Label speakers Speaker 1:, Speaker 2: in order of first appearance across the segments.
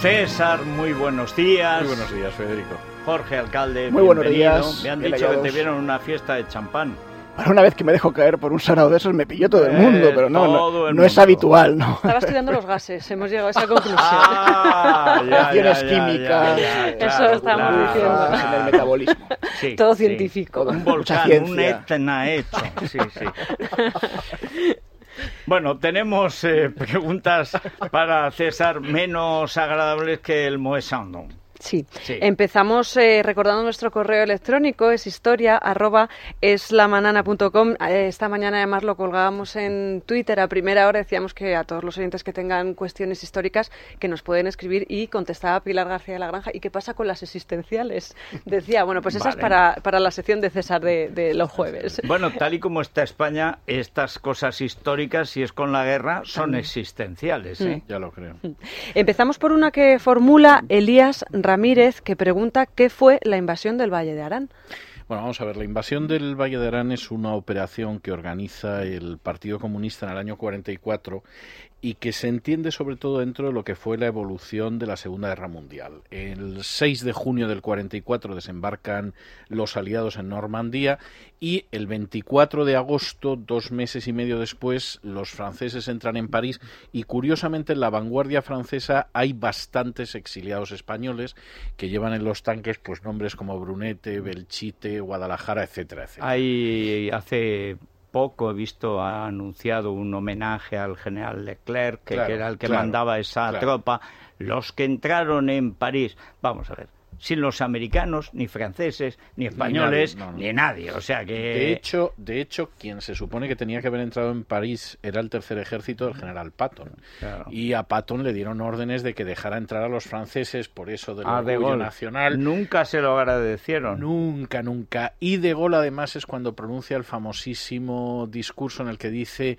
Speaker 1: César, muy buenos días.
Speaker 2: Muy buenos días, Federico.
Speaker 1: Jorge, alcalde,
Speaker 3: Muy buenos
Speaker 1: bienvenido.
Speaker 3: días,
Speaker 1: Me han dicho que te vieron una fiesta de champán.
Speaker 3: Para una vez que me dejo caer por un sarao de esos me pilló todo el
Speaker 1: Eh,
Speaker 3: mundo, pero no,
Speaker 1: todo
Speaker 3: no, no es habitual, ¿no?
Speaker 4: Estaba estudiando los gases, hemos llegado a esa conclusión.
Speaker 1: Ah, ya,
Speaker 3: Reacciones
Speaker 1: ya, ya,
Speaker 3: químicas,
Speaker 4: Eso estamos
Speaker 1: claro.
Speaker 4: diciendo.
Speaker 3: en el metabolismo.
Speaker 1: Sí,
Speaker 4: Todo
Speaker 1: sí.
Speaker 4: científico.
Speaker 1: Un
Speaker 3: Mucha
Speaker 1: volcán, un etna hecho. Sí, sí. Bueno, tenemos eh, preguntas para César menos agradables que el Moe Soundon.
Speaker 4: Sí.
Speaker 1: Sí.
Speaker 4: Empezamos eh, recordando nuestro correo electrónico, es historia arroba eslamanana.com. Eh, esta mañana además lo colgábamos en Twitter a primera hora. Decíamos que a todos los oyentes que tengan cuestiones históricas que nos pueden escribir y contestaba Pilar García de la Granja. ¿Y qué pasa con las existenciales? Decía, bueno, pues esa es
Speaker 1: Vale.
Speaker 4: para, para la sección de César de, de los jueves.
Speaker 1: Bueno, tal y como está España, estas cosas históricas, si es con la guerra, son existenciales. ¿eh?
Speaker 2: Ya lo creo.
Speaker 4: Empezamos por una que formula Elías Ramírez, que pregunta qué fue la invasión del Valle de Arán.
Speaker 2: Bueno, vamos a ver, la invasión del Valle de Arán es una operación que organiza el Partido Comunista en el año 44 y que se entiende sobre todo dentro de lo que fue la evolución de la Segunda Guerra Mundial. El 6 de junio del 44 desembarcan los aliados en Normandía y el 24 de agosto, dos meses y medio después, los franceses entran en París y curiosamente en la vanguardia francesa hay bastantes exiliados españoles que llevan en los tanques pues nombres como Brunete, Belchite, Guadalajara, etcétera, etcétera.
Speaker 1: Hay hace poco he visto ha anunciado un homenaje al general Leclerc, que,
Speaker 2: Claro,
Speaker 1: que era el que
Speaker 2: claro,
Speaker 1: mandaba esa
Speaker 2: claro.
Speaker 1: tropa. Los que entraron en París, vamos a ver, sin los americanos, ni franceses, ni españoles, ni,
Speaker 2: nadie, no, no.
Speaker 1: nadie. O sea que
Speaker 2: De hecho, de hecho, quien se supone que tenía que haber entrado en París era el tercer ejército del general Patton.
Speaker 1: Claro.
Speaker 2: Y a Patton le dieron órdenes de que dejara entrar a los franceses por eso del
Speaker 1: a De
Speaker 2: orgullo nacional.
Speaker 1: nunca se lo agradecieron.
Speaker 2: Nunca, nunca. Y De Gaulle además es cuando pronuncia el famosísimo discurso en el que dice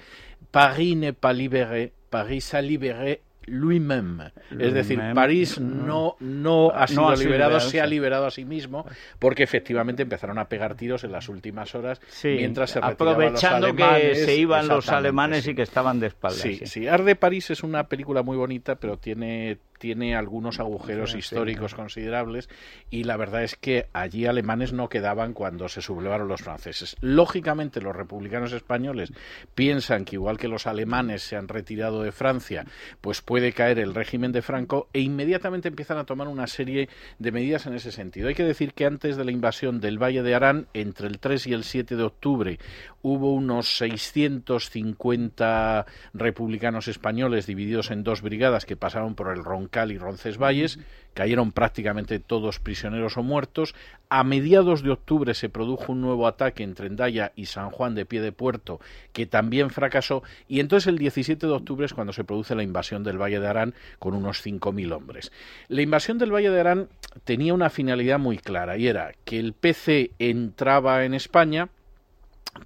Speaker 2: Paris n'est pas libéré, Paris s'est libéré lui-même. Es decir. París no, no ha
Speaker 1: No
Speaker 2: sido
Speaker 1: ha
Speaker 2: liberado,
Speaker 1: liberado,
Speaker 2: se ha liberado a sí mismo, porque efectivamente empezaron a pegar tiros en las últimas horas
Speaker 1: Sí,
Speaker 2: mientras se
Speaker 1: aprovechando
Speaker 2: los alemanes.
Speaker 1: que se iban los alemanes
Speaker 2: sí.
Speaker 1: y que estaban de espaldas.
Speaker 2: Sí,
Speaker 1: sí.
Speaker 2: sí. Arde París es una película muy bonita, pero tiene, tiene algunos agujeros
Speaker 1: Sí, sí.
Speaker 2: históricos considerables y la verdad es que allí alemanes no quedaban cuando se sublevaron los franceses. Lógicamente los republicanos españoles piensan que igual que los alemanes se han retirado de Francia, pues puede caer el régimen de Franco e inmediatamente empiezan a tomar una serie de medidas en ese sentido. Hay que decir que antes de la invasión del Valle de Arán, entre el 3 y el 7 de octubre, hubo unos 650 republicanos españoles divididos en dos brigadas que pasaron por el Roncal y Roncesvalles, cayeron prácticamente todos prisioneros o muertos. A mediados de octubre se produjo un nuevo ataque entre Endaya y San Juan de Pie de Puerto, que también fracasó, y entonces el 17 de octubre es cuando se produce la invasión del Valle de Arán con unos 5.000 hombres. La invasión del Valle de Arán tenía una finalidad muy clara, y era que el PC entraba en España,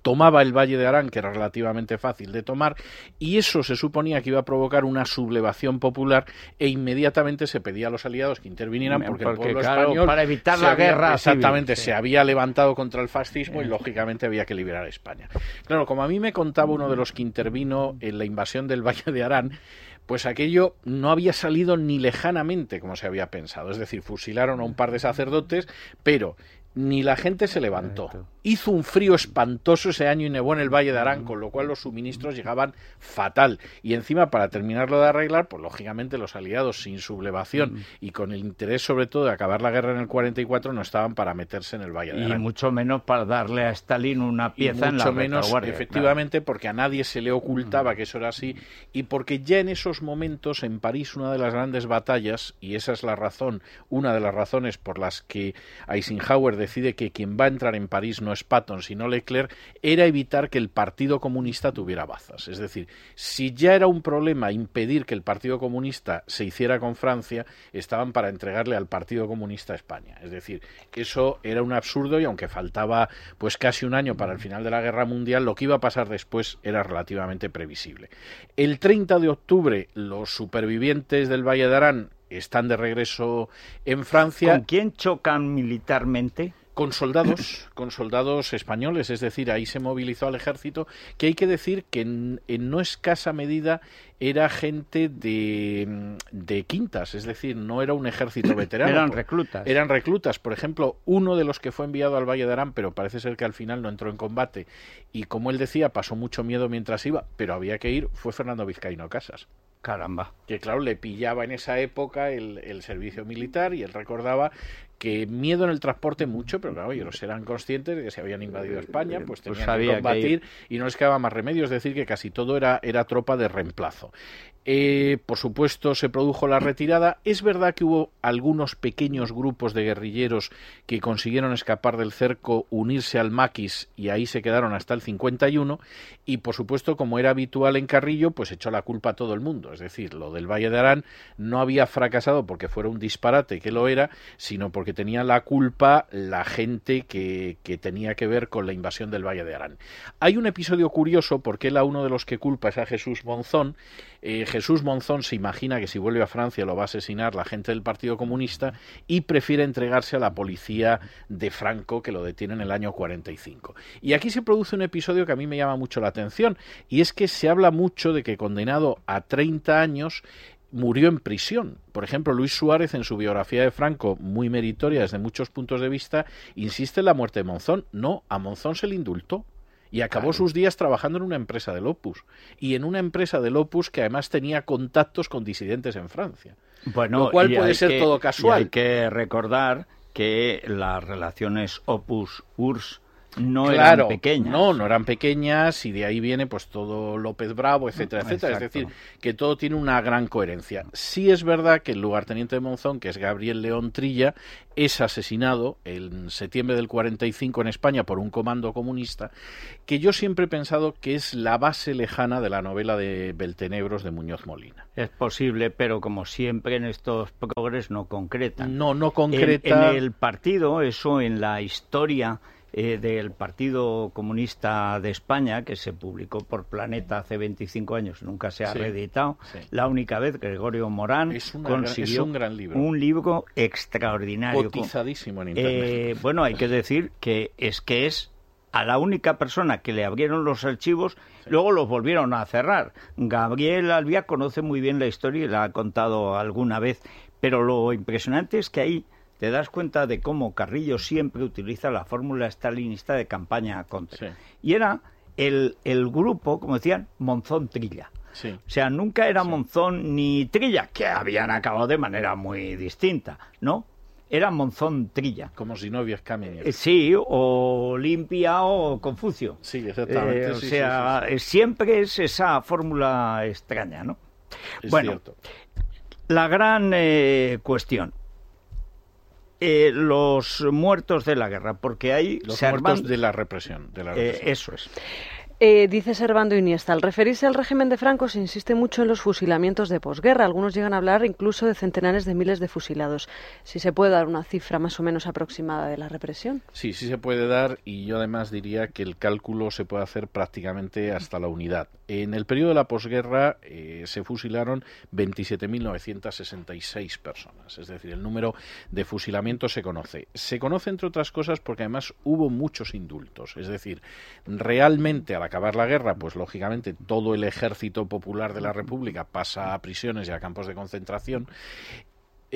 Speaker 2: tomaba el Valle de Arán, que era relativamente fácil de tomar, y eso se suponía que iba a provocar una sublevación popular e inmediatamente se pedía a los aliados que intervinieran porque,
Speaker 1: Porque,
Speaker 2: el pueblo
Speaker 1: claro,
Speaker 2: español
Speaker 1: para evitar la
Speaker 2: había-
Speaker 1: guerra civil,
Speaker 2: exactamente
Speaker 1: sí.
Speaker 2: se había levantado contra el fascismo y lógicamente había que liberar a España. Claro, como a mí me contaba uno de los que intervino en la invasión del Valle de Arán, pues aquello no había salido ni lejanamente como se había pensado. Es decir, fusilaron a un par de sacerdotes, pero ni la gente se levantó. Hizo un frío espantoso ese año y nevó en el Valle de Arán, con lo cual los suministros llegaban fatal. Y encima, para terminarlo de arreglar, pues lógicamente los aliados sin sublevación y con el interés sobre todo de acabar la guerra en el 44 no estaban para meterse en el Valle de
Speaker 1: Y
Speaker 2: Arán.
Speaker 1: mucho menos para darle a Stalin una
Speaker 2: Y
Speaker 1: pieza en la
Speaker 2: mucho menos, efectivamente, porque a nadie se le ocultaba que eso era así y porque ya en esos momentos en París una de las grandes batallas, y esa es la razón, una de las razones por las que Eisenhower decide que quien va a entrar en París no es Patton, sino Leclerc, era evitar que el Partido Comunista tuviera bazas. Es decir, si ya era un problema impedir que el Partido Comunista se hiciera con Francia, estaban para entregarle al Partido Comunista a España. Es decir, eso era un absurdo y aunque faltaba pues casi un año para el final de la Guerra Mundial, lo que iba a pasar después era relativamente previsible. El 30 de octubre, los supervivientes del Valle de Arán están de regreso en Francia.
Speaker 1: ¿Con quién chocan militarmente?
Speaker 2: con soldados, con soldados españoles, es decir, ahí se movilizó al ejército, que hay que decir que en, no escasa medida era gente de, de, quintas, es decir, no era un ejército veterano.
Speaker 1: eran reclutas.
Speaker 2: Eran reclutas. Por ejemplo, uno de los que fue enviado al Valle de Arán, pero parece ser que al final no entró en combate, y como él decía, pasó mucho miedo mientras iba, pero había que ir, fue Fernando Vizcaíno Casas.
Speaker 1: Caramba.
Speaker 2: Que claro, le pillaba en esa época el, el servicio militar y él recordaba que miedo en el transporte mucho, pero claro, ellos eran conscientes de que se habían invadido España, pues, pues tenían que combatir y no les quedaba más remedio, es decir, que casi todo era, era tropa de reemplazo. Eh, por supuesto, se produjo la retirada. Es verdad que hubo algunos pequeños grupos de guerrilleros que consiguieron escapar del cerco, unirse al maquis y ahí se quedaron hasta el 51. Y por supuesto, como era habitual en Carrillo, pues echó la culpa a todo el mundo. Es decir, lo del Valle de Arán no había fracasado porque fuera un disparate, que lo era, sino porque tenía la culpa la gente que, que tenía que ver con la invasión del Valle de Arán. Hay un episodio curioso porque él a uno de los que culpa es a Jesús Monzón. Eh, Jesús Monzón se imagina que si vuelve a Francia lo va a asesinar la gente del Partido Comunista y prefiere entregarse a la policía de Franco que lo detiene en el año 45. Y aquí se produce un episodio que a mí me llama mucho la atención y es que se habla mucho de que condenado a 30 años murió en prisión. Por ejemplo, Luis Suárez en su biografía de Franco, muy meritoria desde muchos puntos de vista, insiste en la muerte de Monzón. No, a Monzón se le indultó y acabó sus días trabajando en una empresa del Opus y en una empresa del Opus que además tenía contactos con disidentes en Francia.
Speaker 1: Bueno,
Speaker 2: lo cual puede ser todo casual.
Speaker 1: hay que recordar que las relaciones Opus-URSS no
Speaker 2: claro,
Speaker 1: eran pequeñas.
Speaker 2: No, no eran pequeñas y de ahí viene pues todo López Bravo, etcétera, etcétera. Es decir, que todo tiene una gran coherencia. Sí es verdad que el lugarteniente de Monzón, que es Gabriel León Trilla, es asesinado en septiembre del 45 en España por un comando comunista, que yo siempre he pensado que es la base lejana de la novela de Beltenebros de Muñoz Molina.
Speaker 1: Es posible, pero como siempre en estos progres no concreta.
Speaker 2: No, no concreta.
Speaker 1: en el partido, eso en la historia eh, del Partido Comunista de España, que se publicó por Planeta hace 25 años, nunca se ha reeditado. La única vez Gregorio Morán consiguió
Speaker 2: un, gran libro.
Speaker 1: un libro extraordinario.
Speaker 2: Cotizadísimo en
Speaker 1: Internet. Eh, bueno, hay que decir que es que es a la única persona que le abrieron los archivos, luego los volvieron a cerrar. Gabriel Albía conoce muy bien la historia y la ha contado alguna vez, pero lo impresionante es que ahí te das cuenta de cómo Carrillo siempre utiliza la fórmula stalinista de campaña contra. Y era el, el, grupo, como decían, Monzón Trilla. O sea, nunca era Monzón ni Trilla, que habían acabado de manera muy distinta, ¿no? Era Monzón Trilla.
Speaker 2: Como si no hubiera
Speaker 1: eh, sí, o Olimpia o Confucio.
Speaker 2: Sí, exactamente.
Speaker 1: Eh, o sea, siempre es esa fórmula extraña, ¿no? bueno, la gran eh, cuestión eh, los muertos de la guerra, porque hay...
Speaker 2: Los muertos de la represión. De la
Speaker 1: eh, represión. eso es.
Speaker 4: Eh, dice Servando Iniesta, al referirse al régimen de Franco se insiste mucho en los fusilamientos de posguerra. Algunos llegan a hablar incluso de centenares de miles de fusilados. Si se puede dar una cifra más o menos aproximada de la represión.
Speaker 2: Sí, sí se puede dar y yo además diría que el cálculo se puede hacer prácticamente hasta la unidad. En el periodo de la posguerra eh, se fusilaron 27.966 personas, es decir, el número de fusilamientos se conoce. Se conoce entre otras cosas porque además hubo muchos indultos, es decir, realmente a acabar la guerra, pues lógicamente todo el ejército popular de la República pasa a prisiones y a campos de concentración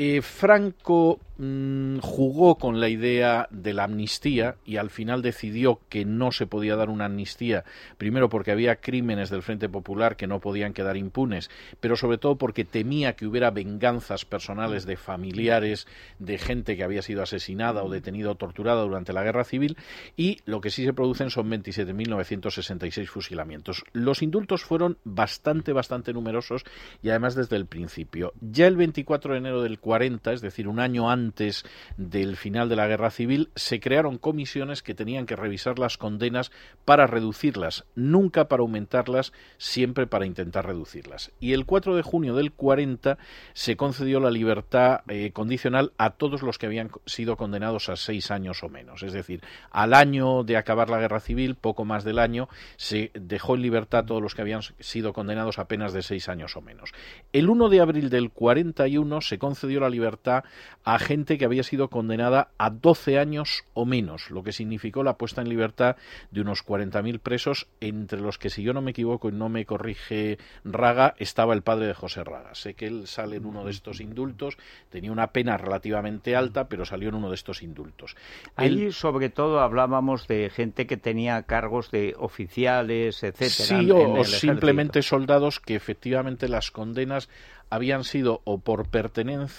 Speaker 2: eh, Franco mm, jugó con la idea de la amnistía y al final decidió que no se podía dar una amnistía, primero porque había crímenes del Frente Popular que no podían quedar impunes, pero sobre todo porque temía que hubiera venganzas personales de familiares de gente que había sido asesinada o detenida o torturada durante la Guerra Civil y lo que sí se producen son 27.966 fusilamientos. Los indultos fueron bastante, bastante numerosos y además desde el principio. Ya el 24 de enero del 40, es decir, un año antes del final de la Guerra Civil, se crearon comisiones que tenían que revisar las condenas para reducirlas, nunca para aumentarlas, siempre para intentar reducirlas. Y el 4 de junio del 40 se concedió la libertad eh, condicional a todos los que habían sido condenados a seis años o menos. Es decir, al año de acabar la Guerra Civil, poco más del año, se dejó en libertad a todos los que habían sido condenados a penas de seis años o menos. El 1 de abril del 41 se concedió la libertad a gente que había sido condenada a 12 años o menos, lo que significó la puesta en libertad de unos 40.000 presos, entre los que, si yo no me equivoco y no me corrige Raga, estaba el padre de José Raga. Sé que él sale en uno de estos indultos, tenía una pena relativamente alta, pero salió en uno de estos indultos.
Speaker 1: Ahí, sobre todo, hablábamos de gente que tenía cargos de oficiales, etcétera.
Speaker 2: Sí, o, simplemente soldados que efectivamente las condenas habían sido o por pertenencia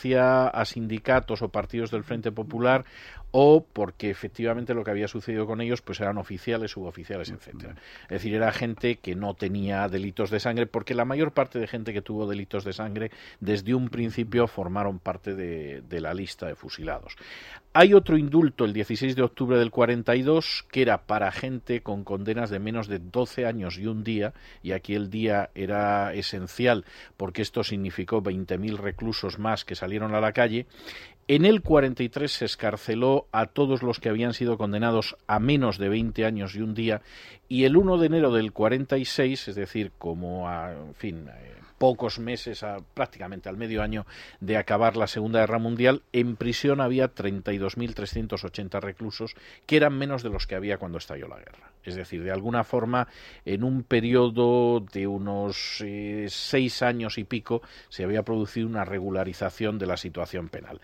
Speaker 2: a sindicatos o partidos del Frente Popular o porque efectivamente lo que había sucedido con ellos pues eran oficiales, suboficiales, etcétera. Es decir, era gente que no tenía delitos de sangre, porque la mayor parte de gente que tuvo delitos de sangre desde un principio formaron parte de, de la lista de fusilados. Hay otro indulto el 16 de octubre del 42 que era para gente con condenas de menos de 12 años y un día, y aquí el día era esencial porque esto significó 20.000 reclusos más que salieron a la calle, en el 43 se escarceló a todos los que habían sido condenados a menos de 20 años y un día y el 1 de enero del 46, es decir, como a, en fin, eh, pocos meses, prácticamente al medio año de acabar la Segunda Guerra Mundial, en prisión había 32.380 reclusos, que eran menos de los que había cuando estalló la guerra. Es decir, de alguna forma, en un periodo de unos eh, seis años y pico, se había producido una regularización de la situación penal.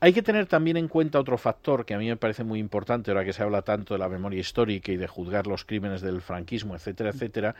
Speaker 2: Hay que tener también en cuenta otro factor que a mí me parece muy importante, ahora que se habla tanto de la memoria histórica y de juzgar los crímenes del franquismo, etcétera, etcétera,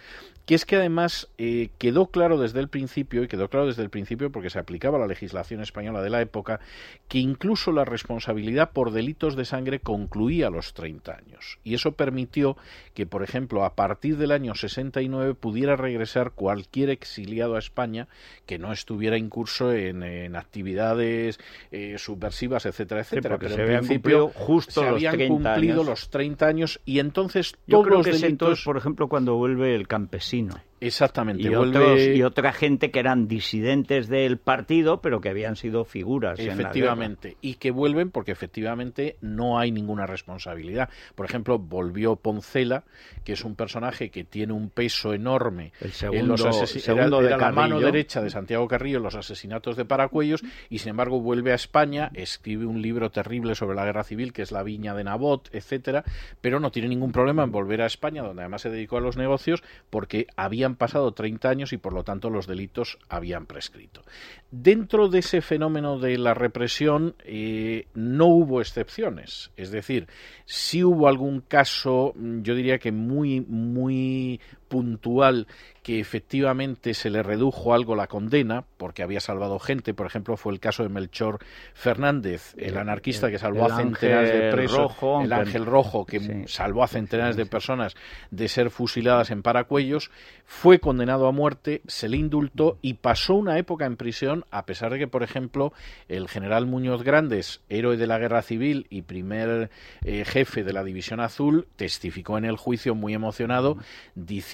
Speaker 2: que es que además eh, quedó claro desde el principio, y quedó claro desde el principio porque se aplicaba la legislación española de la época, que incluso la responsabilidad por delitos de sangre concluía a los 30 años. Y eso permitió que, por ejemplo, a partir del año 69 pudiera regresar cualquier exiliado a España que no estuviera incurso en, en actividades eh, subversivas, etcétera, etcétera.
Speaker 1: Pero se en principio justo
Speaker 2: se habían cumplido los 30 años y entonces
Speaker 1: todos
Speaker 2: Yo creo
Speaker 1: los
Speaker 2: que
Speaker 1: delitos...
Speaker 2: entonces,
Speaker 1: por ejemplo, cuando vuelve el campesino.
Speaker 2: Exactamente.
Speaker 1: Y,
Speaker 2: vuelve...
Speaker 1: otros, y, otra gente que eran disidentes del partido, pero que habían sido figuras.
Speaker 2: Efectivamente. y que vuelven porque efectivamente no hay ninguna responsabilidad. Por ejemplo, volvió Poncela, que es un personaje que tiene un peso enorme
Speaker 1: el segundo,
Speaker 2: en los asesinatos.
Speaker 1: De
Speaker 2: era la mano derecha de Santiago Carrillo en los asesinatos de Paracuellos, y sin embargo vuelve a España, escribe un libro terrible sobre la guerra civil, que es La Viña de Nabot, etcétera, pero no tiene ningún problema en volver a España, donde además se dedicó a los negocios, porque había habían pasado 30 años y por lo tanto los delitos habían prescrito. Dentro de ese fenómeno de la represión eh, no hubo excepciones, es decir, sí hubo algún caso, yo diría que muy, muy puntual que efectivamente se le redujo algo la condena porque había salvado gente, por ejemplo, fue el caso de Melchor Fernández, el anarquista que salvó
Speaker 1: el
Speaker 2: a centenares de presos,
Speaker 1: rojo,
Speaker 2: el ángel rojo que
Speaker 1: sí.
Speaker 2: salvó a centenares de personas de ser fusiladas en Paracuellos, fue condenado a muerte, se le indultó y pasó una época en prisión, a pesar de que, por ejemplo, el general Muñoz Grandes, héroe de la guerra civil y primer eh, jefe de la División Azul, testificó en el juicio muy emocionado,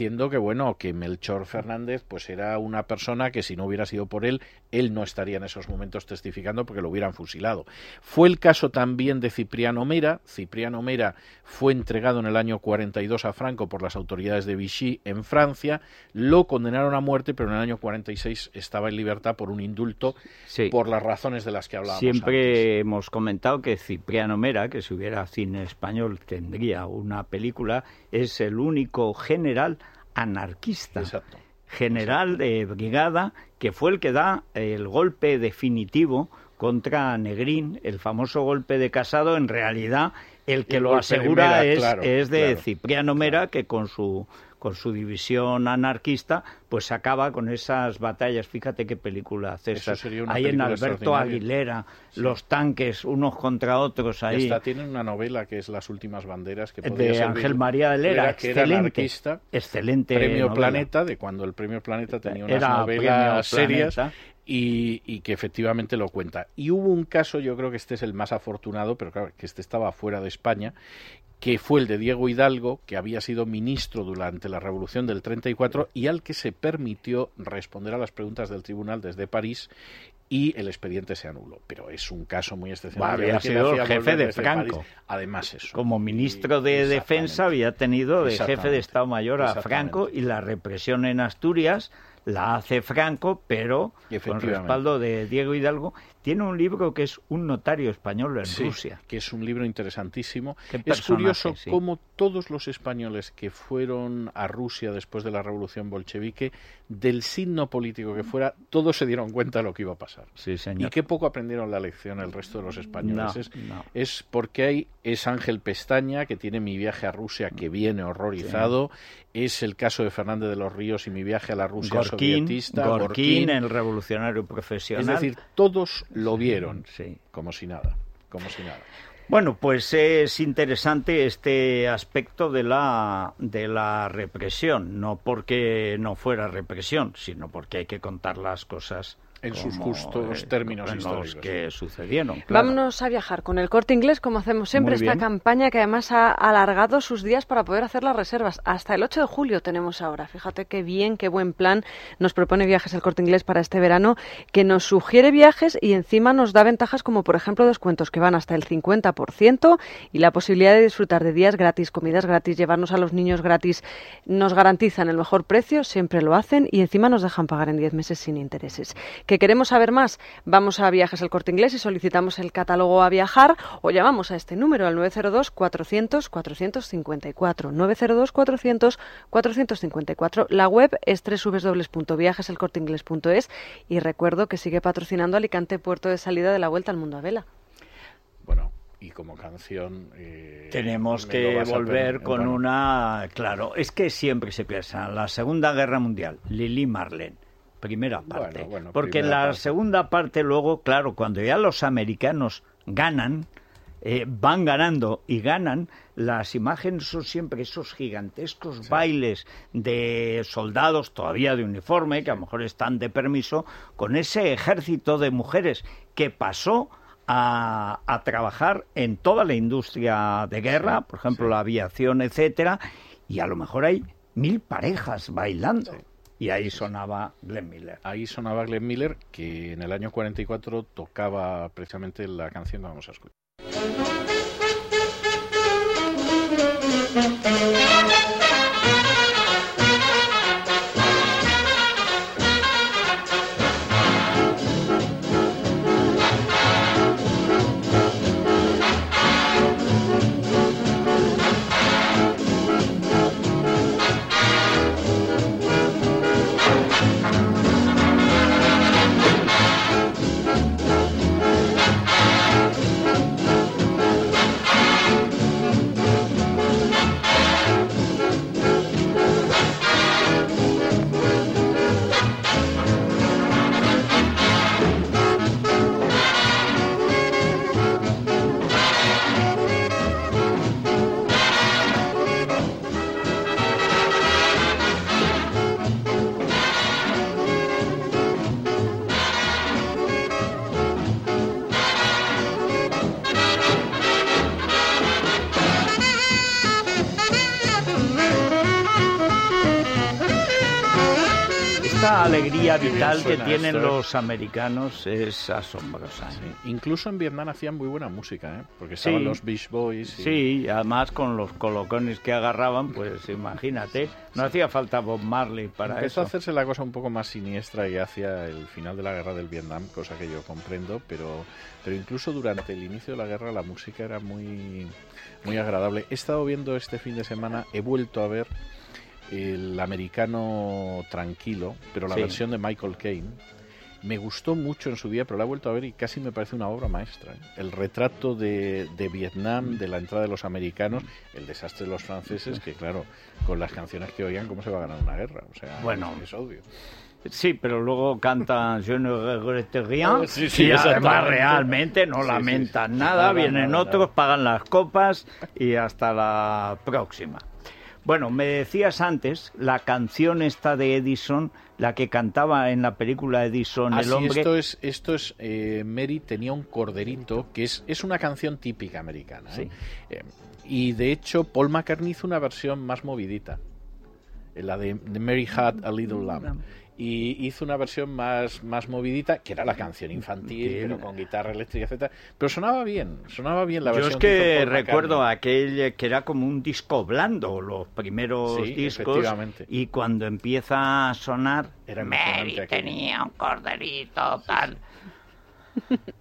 Speaker 2: diciendo que, bueno, que Melchor Fernández pues era una persona que si no hubiera sido por él, él no estaría en esos momentos testificando porque lo hubieran fusilado. Fue el caso también de Cipriano Mera. Cipriano Mera fue entregado en el año 42 a Franco por las autoridades de Vichy en Francia, lo condenaron a muerte, pero en el año 46 estaba en libertad por un indulto
Speaker 1: Sí.
Speaker 2: por las razones de las que hablábamos
Speaker 1: Siempre
Speaker 2: antes.
Speaker 1: hemos comentado que Cipriano Mera, que si hubiera cine español tendría una película, es el único general anarquista.
Speaker 2: Exacto.
Speaker 1: General de brigada que fue el que da el golpe definitivo contra Negrín, el famoso golpe de Casado, en realidad el que
Speaker 2: El
Speaker 1: lo
Speaker 2: de
Speaker 1: asegura
Speaker 2: Mera,
Speaker 1: es,
Speaker 2: claro,
Speaker 1: es de
Speaker 2: claro,
Speaker 1: Cipriano Mera, que con su con su división anarquista, pues acaba con esas batallas. Fíjate qué película, César.
Speaker 2: Eso sería una
Speaker 1: Ahí en Alberto. Aguilera,
Speaker 2: Sí.
Speaker 1: los tanques unos contra otros ahí.
Speaker 2: hasta tienen una novela que es Las últimas banderas que
Speaker 1: De Ángel María de Lera,
Speaker 2: que era anarquista,
Speaker 1: Excelente.
Speaker 2: Premio
Speaker 1: novela.
Speaker 2: Planeta, de cuando el Premio Planeta tenía unas
Speaker 1: Era
Speaker 2: novelas serias. Y, y, que efectivamente lo cuenta. Y hubo un caso, yo creo que este es el más afortunado, pero claro, que este estaba fuera de España, que fue el de Diego Hidalgo, que había sido ministro durante la Revolución del 34 y al que se permitió responder a las preguntas del tribunal desde París y el expediente se anuló. Pero es un caso muy excepcional.
Speaker 1: había sido jefe de Franco.
Speaker 2: Además eso.
Speaker 1: Como ministro de Defensa había tenido de jefe de Estado Mayor a Franco y la represión en Asturias la hace Franco, pero con respaldo de Diego Hidalgo tiene un libro que es Un notario español en Rusia.
Speaker 2: Que es un libro interesantísimo. Es curioso cómo todos los españoles que fueron a Rusia después de la revolución bolchevique, del signo político que fuera, todos se dieron cuenta de lo que iba a pasar.
Speaker 1: Sí, señor.
Speaker 2: Y qué poco aprendieron la lección el resto de los españoles. es, porque hay, es Ángel Pestaña, que tiene mi viaje a Rusia, que viene horrorizado. Es el caso de Fernández de los Ríos y mi viaje a la Rusia sovietista.
Speaker 1: Gorkin, el revolucionario profesional.
Speaker 2: Es decir, todos lo vieron, sí. como si nada, como si nada.
Speaker 1: Bueno, pues es interesante este aspecto de la, de la represión, no porque no fuera represión, sino porque hay que contar las cosas
Speaker 2: en sus justos eh, términos
Speaker 1: en
Speaker 2: históricos.
Speaker 1: Los que sucedieron.
Speaker 4: Vámonos a viajar con el corte inglés, como hacemos siempre, esta campaña que además ha alargado sus días para poder hacer las reservas. Hasta el 8 de julio tenemos ahora. Fíjate qué bien, qué buen plan nos propone viajes el corte inglés para este verano, que nos sugiere viajes y encima nos da ventajas como, por ejemplo, descuentos que van hasta el 50% y la posibilidad de disfrutar de días gratis, comidas gratis, llevarnos a los niños gratis. Nos garantizan el mejor precio, siempre lo hacen y encima nos dejan pagar en 10 meses sin intereses queremos saber más, vamos a Viajes al Corte Inglés y solicitamos el catálogo a viajar o llamamos a este número al 902 400 454 902 400 454. La web es www.viajeselcorteingles.es y recuerdo que sigue patrocinando Alicante puerto de salida de la vuelta al mundo a vela.
Speaker 2: Bueno, y como canción eh,
Speaker 1: tenemos que volver con una claro es que siempre se piensa la segunda guerra mundial Lili Marlene primera parte. Porque en la segunda parte luego, claro, cuando ya los americanos ganan, eh, van ganando y ganan, las imágenes son siempre esos gigantescos bailes de soldados todavía de uniforme, que a lo mejor están de permiso, con ese ejército de mujeres que pasó a, a trabajar en toda la industria de guerra, por ejemplo la aviación, etcétera, y a lo mejor hay mil parejas bailando y ahí sonaba Glenn Miller.
Speaker 2: Ahí sonaba Glenn Miller, que en el año 44 tocaba precisamente la canción que vamos a escuchar.
Speaker 1: Alegría vital que tienen los americanos es asombrosa.
Speaker 2: Incluso en Vietnam hacían muy buena música, ¿eh? porque estaban los Beach Boys.
Speaker 1: Y... Sí, además con los colocones que agarraban, pues imagínate, no hacía falta Bob Marley para
Speaker 2: Empezó
Speaker 1: eso.
Speaker 2: a hacerse la cosa un poco más siniestra y hacia el final de la guerra del Vietnam, cosa que yo comprendo, pero, pero incluso durante el inicio de la guerra la música era muy, muy agradable. He estado viendo este fin de semana, he vuelto a ver el americano tranquilo, pero la versión de Michael Caine. Me gustó mucho en su día, pero la he vuelto a ver y casi me parece una obra maestra. ¿eh? El retrato de, de, Vietnam, de la entrada de los americanos, el desastre de los franceses, que claro, con las canciones que oían, ¿cómo se va a ganar una guerra? O sea,
Speaker 1: bueno,
Speaker 2: es obvio.
Speaker 1: Sí, pero luego cantan Je ne regrette rien sí, sí, y además realmente no lamentan nada, vienen otros, pagan las copas y hasta la próxima. Bueno, me decías antes la canción esta de Edison, la que cantaba en la película Edison,
Speaker 2: Así,
Speaker 1: el hombre.
Speaker 2: esto es, esto es eh, Mary tenía un corderito, que es, es una canción típica americana. ¿eh?
Speaker 1: Sí.
Speaker 2: Eh, y de hecho, Paul McCartney hizo una versión más movidita, eh, la de, de Mary Had a Little Lamb. Y hizo una versión más, más movidita, que era la canción infantil,
Speaker 1: Bien.
Speaker 2: pero con guitarra eléctrica, etcétera. Pero sonaba bien, sonaba bien la
Speaker 1: Yo
Speaker 2: versión.
Speaker 1: es
Speaker 2: hizo
Speaker 1: que recuerdo
Speaker 2: McCartney.
Speaker 1: aquel eh, que era como un disco blando, los primeros
Speaker 2: Sí,
Speaker 1: discos, y cuando empieza a sonar,
Speaker 2: Era
Speaker 1: Mary tenía un corderito tal.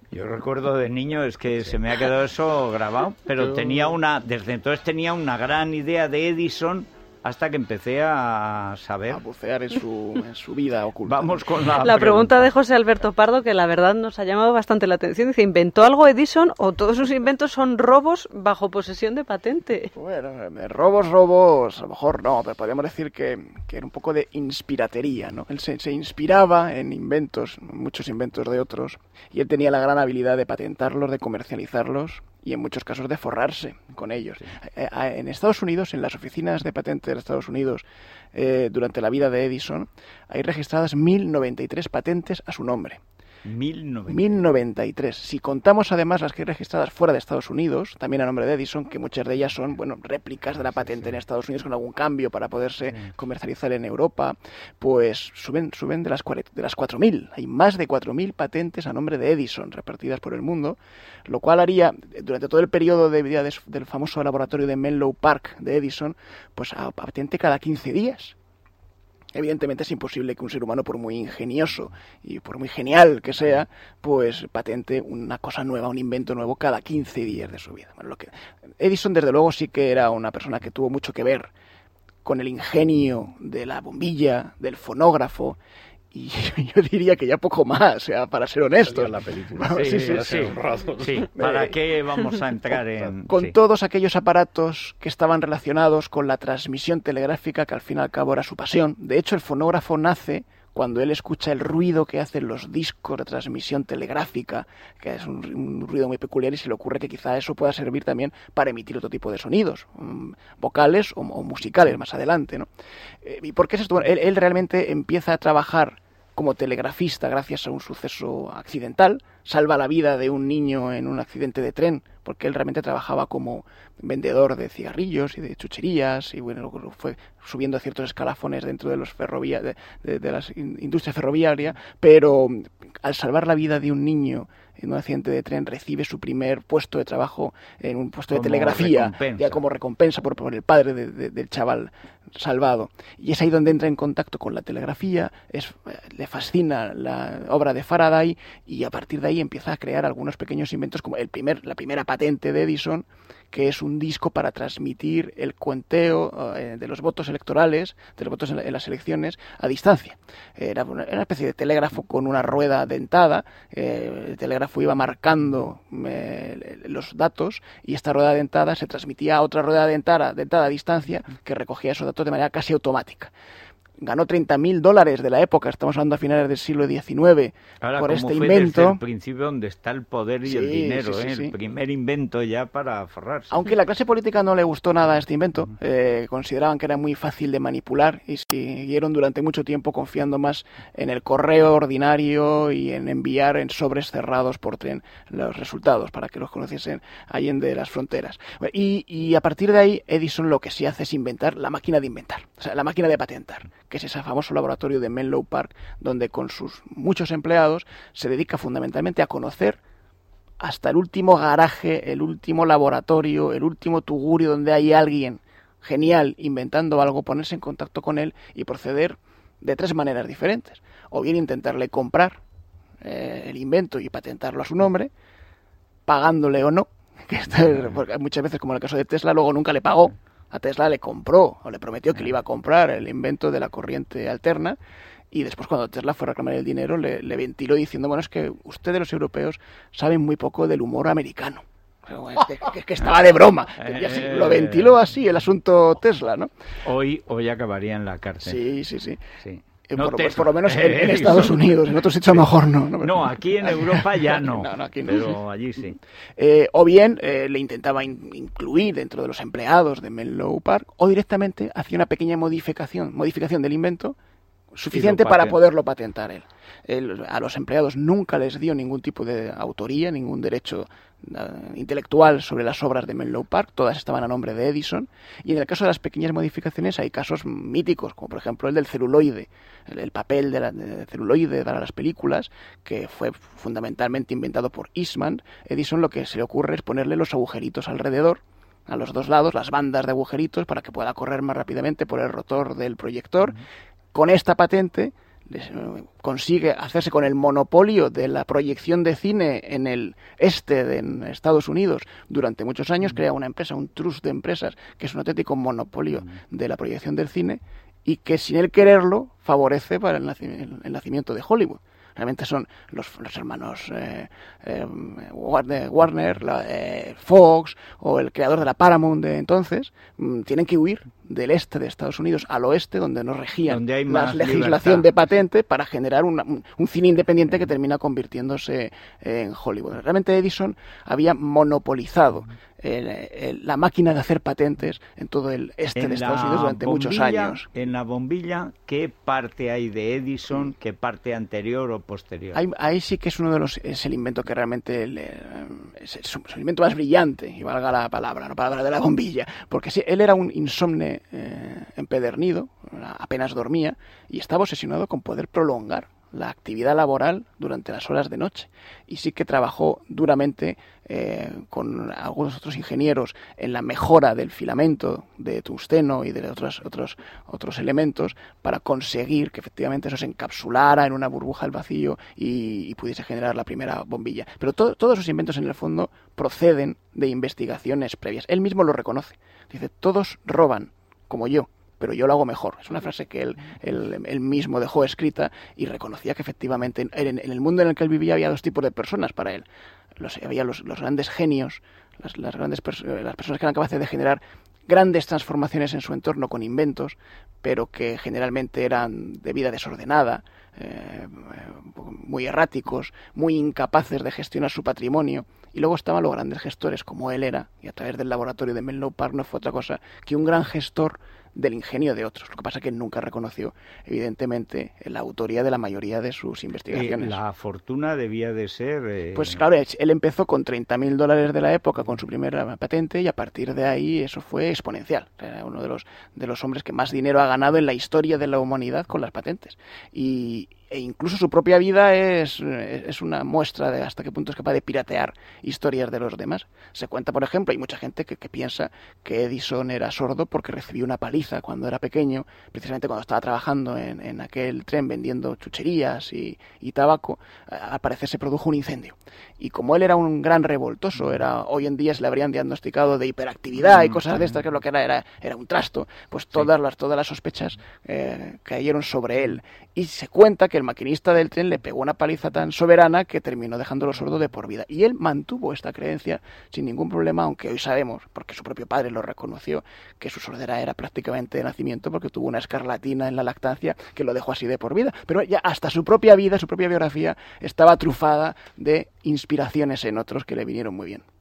Speaker 1: Yo recuerdo de niño, es que se me ha quedado eso grabado, pero
Speaker 2: Yo-
Speaker 1: tenía una, desde entonces tenía una gran idea de Edison hasta que empecé a saber.
Speaker 3: A bucear en su, en su vida oculta.
Speaker 1: Vamos con la,
Speaker 4: La pregunta de José Alberto Pardo, que la verdad nos ha llamado bastante la atención, dice, ¿inventó algo Edison o todos sus inventos son robos bajo posesión de patente?
Speaker 3: Bueno, eh, robos, robos, a lo mejor no, pero podríamos decir que, que era un poco de inspiratería, ¿no? Él se, se inspiraba en inventos, muchos inventos de otros, y él tenía la gran habilidad de patentarlos, de comercializarlos y en muchos casos de forrarse con ellos. Eh, eh, En Estados Unidos, en las oficinas de patentes de Estados Unidos, eh, durante la vida de Edison, hay registradas 1093 patentes a su nombre.
Speaker 1: 1900.
Speaker 3: 1093. Si contamos además las que hay registradas fuera de Estados Unidos, también a nombre de Edison, que muchas de ellas son, bueno, réplicas de la patente en Estados Unidos con algún cambio para poderse comercializar en Europa, pues suben, suben de las, cuare- de las 4.000. Hay más de 4.000 patentes a nombre de Edison repartidas por el mundo, lo cual haría, durante todo el periodo de vida de- del famoso laboratorio de Menlo Park de Edison, pues a patente cada 15 días. Evidentemente es imposible que un ser humano, por muy ingenioso y por muy genial que sea, pues patente una cosa nueva, un invento nuevo cada 15 días de su vida. Bueno, lo que... Edison, desde luego, sí que era una persona que tuvo mucho que ver con el ingenio de la bombilla, del fonógrafo, y yo diría que ya poco más, o sea, para ser honesto.
Speaker 2: Salió en la película.
Speaker 3: Vamos, sí, sí,
Speaker 2: para
Speaker 3: sí.
Speaker 1: ¿para qué vamos a entrar en...?
Speaker 3: con
Speaker 1: sí.
Speaker 3: todos aquellos aparatos que estaban relacionados con la transmisión telegráfica, que al fin y al cabo era su pasión. De hecho, el fonógrafo nace cuando él escucha el ruido que hacen los discos de transmisión telegráfica, que es un, un ruido muy peculiar y se le ocurre que quizá eso pueda servir también para emitir otro tipo de sonidos, mm, vocales o, o musicales más adelante. ¿no? Eh, ¿Y por qué es esto? Bueno, él, él realmente empieza a trabajar como telegrafista gracias a un suceso accidental, salva la vida de un niño en un accidente de tren, porque él realmente trabajaba como vendedor de cigarrillos y de chucherías, y bueno, fue subiendo ciertos escalafones dentro de los ferrovia de, de, in- industria ferroviaria, pero al salvar la vida de un niño en un accidente de tren recibe su primer puesto de trabajo en un puesto de telegrafía,
Speaker 1: recompensa.
Speaker 3: ya como recompensa por, por el padre de- de- del chaval salvado. Y es ahí donde entra en contacto con la telegrafía, es, le fascina la obra de Faraday y a partir de ahí empieza a crear algunos pequeños inventos como el primer, la primera patente de Edison, que es un disco para transmitir el cuenteo eh, de los votos electorales, de los votos en, la- en las elecciones, a distancia. Era una, era una especie de telégrafo con una rueda dentada, eh, el telégrafo iba marcando eh, los datos y esta rueda dentada se transmitía a otra rueda dentada, dentada a distancia que recogía esos datos de manera casi automática. Ganó 30.000 dólares de la época, estamos hablando a finales del siglo XIX,
Speaker 1: Ahora,
Speaker 3: por este
Speaker 1: fue desde
Speaker 3: invento.
Speaker 1: el principio donde está el poder y el dinero,
Speaker 3: sí, sí,
Speaker 1: ¿eh? el primer invento ya para forrarse.
Speaker 3: Aunque la clase política no le gustó nada este invento, eh, consideraban que era muy fácil de manipular y siguieron durante mucho tiempo confiando más en el correo ordinario y en enviar en sobres cerrados por tren los resultados para que los conociesen allende las fronteras. Y, y a partir de ahí, Edison lo que sí hace es inventar la máquina de inventar, o sea, la máquina de patentar, que es ese famoso laboratorio de Menlo Park, donde con sus muchos empleados se dedica fundamentalmente a conocer hasta el último garaje, el último laboratorio, el último tugurio donde hay alguien genial inventando algo, ponerse en contacto con él y proceder de tres maneras diferentes. O bien intentarle comprar eh, el invento y patentarlo a su nombre, pagándole o no, que esto es- porque muchas veces, como en el caso de Tesla, luego nunca le pagó. A Tesla le compró o le prometió que le iba a comprar el invento de la corriente alterna y después cuando Tesla fue a reclamar el dinero le, le ventiló diciendo, bueno, es que ustedes los europeos saben muy poco del humor americano. Es que, estaba de broma. Lo ventiló así el asunto Tesla, ¿no?
Speaker 1: Hoy, hoy acabaría en la cárcel.
Speaker 3: Sí, sí, sí.
Speaker 1: Sí. No
Speaker 3: por, lo menos en. Estados Unidos, en otros sitios a lo mejor no. ¿no?
Speaker 1: No, aquí en Europa ya no,
Speaker 3: aquí
Speaker 1: pero allí sí.
Speaker 3: Eh, o bien eh, le intentaba in- incluir dentro de los empleados de Menlo Park, o directamente hacía una pequeña modificación, modificación del invento suficiente para poderlo patentar él. Él, A los empleados nunca les dio ningún tipo de autoría, ningún derecho eh, intelectual sobre las obras de Menlo Park, todas estaban a nombre de Edison, y en el caso de las pequeñas modificaciones hay casos míticos, como por ejemplo el del celuloide, el, el papel de la- de celuloide para las películas, que fue fundamentalmente inventado por Eastman. Edison lo que se le ocurre es ponerle los agujeritos alrededor, a los dos lados, las bandas de agujeritos, para que pueda correr más rápidamente por el rotor del proyector. Con esta patente eh, consigue hacerse con el monopolio de la proyección de cine en el este de en Estados Unidos. Durante muchos años, crea una empresa, un trust de empresas, que es un auténtico monopolio de la proyección del cine y que sin él quererlo favorece para el, naci- el nacimiento de Hollywood. Realmente son los, los hermanos eh, eh, Warner, Warner, la, eh, Fox o el creador de la Paramount de entonces, mm, tienen que huir del este de Estados Unidos al oeste, donde no regían
Speaker 1: Donde hay
Speaker 3: la
Speaker 1: más
Speaker 3: legislación
Speaker 1: libertad.
Speaker 3: de patente para generar una- un, un cine independiente que termina convirtiéndose en Hollywood. Realmente Edison había monopolizado el- el- la máquina de hacer patentes en todo el este de Estados Unidos durante muchos años.
Speaker 1: En la bombilla, ¿qué parte hay de Edison? ¿Qué parte anterior o posterior?
Speaker 3: Ahí, ahí sí que es uno de los es el invento que realmente le- es, es un- es el invento más brillante y valga la palabra no palabra de la bombilla porque sí él era un insomne eh, empedernido apenas dormía y estaba obsesionado con poder prolongar la actividad laboral durante las horas de noche y sí que trabajó duramente eh, con algunos otros ingenieros en la mejora del filamento de tungsteno y de otros otros otros elementos para conseguir que efectivamente eso se encapsulara en una burbuja al vacío y, pudiese generar la primera bombilla. Pero to- todos esos inventos en el fondo proceden de investigaciones previas. Él mismo lo reconoce. Dice, todos roban, como yo, pero yo lo hago mejor. Es una frase que él, él- él mismo dejó escrita y reconocía que efectivamente en, en el mundo en el que él vivía había dos tipos de personas para él. Los, había los, los grandes genios, las, las grandes pers- eh, las personas que eran capaces de generar grandes transformaciones en su entorno con inventos, pero que generalmente eran de vida desordenada, eh, muy erráticos, muy incapaces de gestionar su patrimonio. Y luego estaban los grandes gestores, como él era, y a través del laboratorio de Menlo Park no fue otra cosa que un gran gestor del ingenio de otros. Lo que pasa es que nunca reconoció, evidentemente, la autoría de la mayoría de sus
Speaker 1: Eh,
Speaker 3: investigaciones.
Speaker 1: la fortuna debía de ser... eh,
Speaker 3: Pues claro, él empezó con 30.000 dólares de la época con su primera patente y a partir de ahí eso fue exponencial. Era uno de los, de los hombres que más dinero ha ganado en la historia de la humanidad con las patentes. Y, e incluso su propia vida es, es una muestra de hasta qué punto es capaz de piratear historias de los demás. Se cuenta, por ejemplo, hay mucha gente que, que piensa que Edison era sordo porque recibió una paliza cuando era pequeño, precisamente cuando estaba trabajando en, en aquel tren vendiendo chucherías y, y tabaco, a- al parecer se produjo un incendio. Y como él era un gran revoltoso, era hoy en día se le habrían diagnosticado de hiperactividad y cosas de estas, que lo que era era, era un trasto, pues todas las todas las sospechas eh, cayeron sobre él. Y se cuenta que el maquinista del tren le pegó una paliza tan soberana que terminó dejándolo sordo de por vida. Y él mantuvo esta creencia sin ningún problema, aunque hoy sabemos, porque su propio padre lo reconoció, que su sordera era prácticamente de nacimiento porque tuvo una escarlatina en la lactancia que lo dejó así de por vida. Pero ya hasta su propia vida, su propia biografía, estaba trufada de inspiraciones en otros que le vinieron muy bien.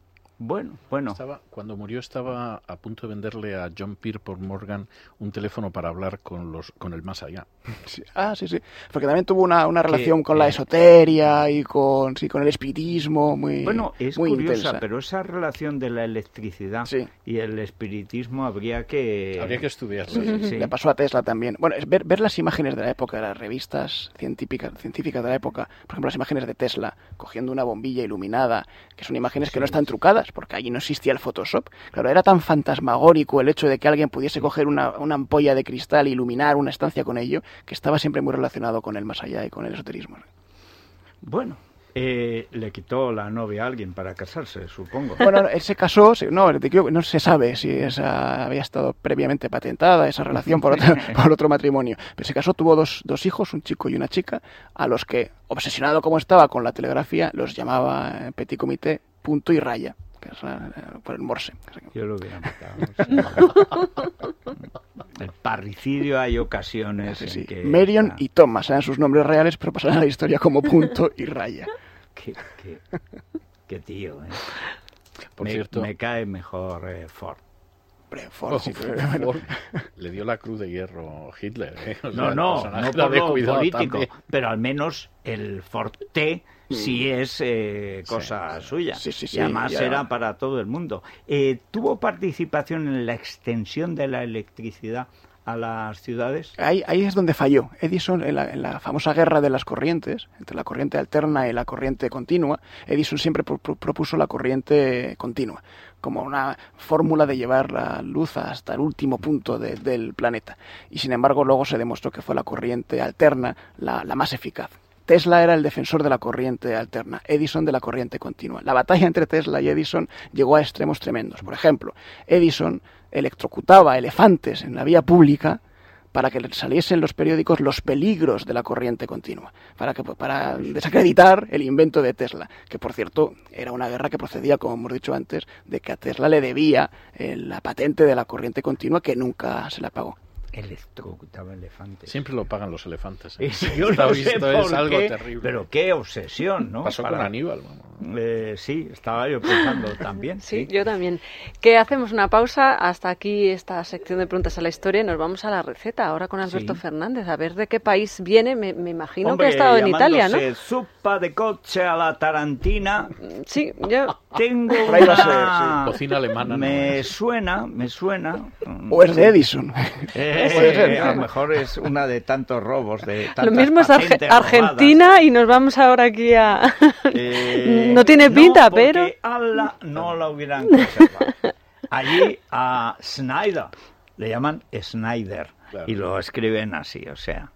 Speaker 1: Bueno, bueno.
Speaker 2: Estaba, cuando murió estaba a punto de venderle a John Pierpont Morgan un teléfono para hablar con los con el más allá.
Speaker 3: Sí. Ah, sí, sí. Porque también tuvo una, una relación con la
Speaker 1: eh,
Speaker 3: esoteria y con, sí, con el espiritismo muy,
Speaker 1: Bueno, es
Speaker 3: muy
Speaker 1: curiosa,
Speaker 3: intensa.
Speaker 1: pero esa relación de la electricidad
Speaker 3: Sí.
Speaker 1: y el espiritismo habría que...
Speaker 2: Habría que estudiarlo.
Speaker 1: Sí, sí.
Speaker 3: Le pasó a Tesla también. Bueno, es ver, ver las imágenes de la época, de las revistas científicas, científicas de la época, por ejemplo, las imágenes de Tesla cogiendo una bombilla iluminada, que son imágenes que no están trucadas, porque allí no existía el Photoshop. Claro, era tan fantasmagórico el hecho de que alguien pudiese coger una, una ampolla de cristal e iluminar una estancia con ello, que estaba siempre muy relacionado con el más allá y con el esoterismo.
Speaker 1: Bueno, eh, le quitó la novia a alguien para casarse, supongo.
Speaker 3: Bueno, él se casó, no, no se sabe si esa había estado previamente patentada, esa relación por otro, por otro matrimonio. Pero se casó, tuvo dos, dos hijos, un chico y una chica, a los que, obsesionado como estaba con la telegrafía, los llamaba eh, petit comité, punto y raya. Que es la- por el Morse.
Speaker 1: Yo lo hubiera matado. El parricidio hay ocasiones
Speaker 3: Sí,
Speaker 1: en que...
Speaker 3: Marion y Thomas eran sus nombres reales, pero pasarán a la historia como punto y raya.
Speaker 1: Qué, qué- qué tío, ¿eh?
Speaker 2: Por
Speaker 1: me,
Speaker 2: cierto,
Speaker 1: me cae mejor eh, Ford.
Speaker 3: Hombre, Ford, sí,
Speaker 2: Ford
Speaker 3: bueno,
Speaker 2: le dio la cruz de hierro Hitler. ¿eh? O sea,
Speaker 1: No, no, no por lo político,
Speaker 2: también.
Speaker 1: pero al menos el Forte sí es eh, cosa suya.
Speaker 3: Mm. Sí, sí, sí,
Speaker 1: y además
Speaker 3: ya.
Speaker 1: era para todo el mundo. Eh, ¿Tuvo participación en la extensión de la electricidad a las ciudades?
Speaker 3: Ahí, es donde falló. Edison, en la, famosa guerra de las corrientes, entre la corriente alterna y la corriente continua, Edison siempre pro- pro- propuso la corriente continua, como una fórmula de llevar la luz hasta el último punto de- del planeta. Y sin embargo, luego se demostró que fue la corriente alterna la más eficaz. Tesla era el defensor de la corriente alterna, Edison de la corriente continua. La batalla entre Tesla y Edison llegó a extremos tremendos. Por ejemplo, Edison electrocutaba elefantes en la vía pública para que saliesen los periódicos los peligros de la corriente continua, para, que, para desacreditar el invento de Tesla, que por cierto era una guerra que procedía, como hemos dicho antes, de que a Tesla le debía eh, la patente de la corriente continua que nunca se la pagó.
Speaker 1: Electrocutaba elefantes.
Speaker 2: Siempre lo pagan los elefantes. ¿eh?
Speaker 1: Es- yo
Speaker 2: Está
Speaker 1: no sé
Speaker 2: visto,
Speaker 1: por
Speaker 2: es algo terrible.
Speaker 1: pero qué obsesión, ¿no?
Speaker 2: Pasó
Speaker 1: Para-
Speaker 2: con Aníbal.
Speaker 1: Eh, sí, estaba yo pensando también.
Speaker 4: Sí, yo también. Que hacemos una pausa hasta aquí esta sección de preguntas a la historia y nos vamos a la receta ahora con Alberto
Speaker 1: Sí.
Speaker 4: Fernández a ver de qué país viene. Me, me imagino
Speaker 1: Hombre,
Speaker 4: que ha estado en Italia, ¿no?
Speaker 1: Zuppa de coche a la tarantina.
Speaker 4: Sí, yo
Speaker 1: Tengo
Speaker 3: Por ahí va a ser,
Speaker 1: una...
Speaker 2: Cocina alemana no
Speaker 1: Me suena, me suena.
Speaker 3: O es de Edison.
Speaker 1: Eh,
Speaker 3: Puede ser,
Speaker 1: a lo
Speaker 3: ¿no?
Speaker 1: mejor es una de tantos robos, de
Speaker 4: lo mismo es Arge-
Speaker 1: robadas.
Speaker 4: Argentina y nos vamos ahora aquí a...
Speaker 1: Eh,
Speaker 4: no tiene pinta,
Speaker 1: porque
Speaker 4: pero...
Speaker 1: a la- no la hubieran conservado. Allí a Snyder le llaman Snyder
Speaker 2: Claro.
Speaker 1: y lo escriben así, o sea.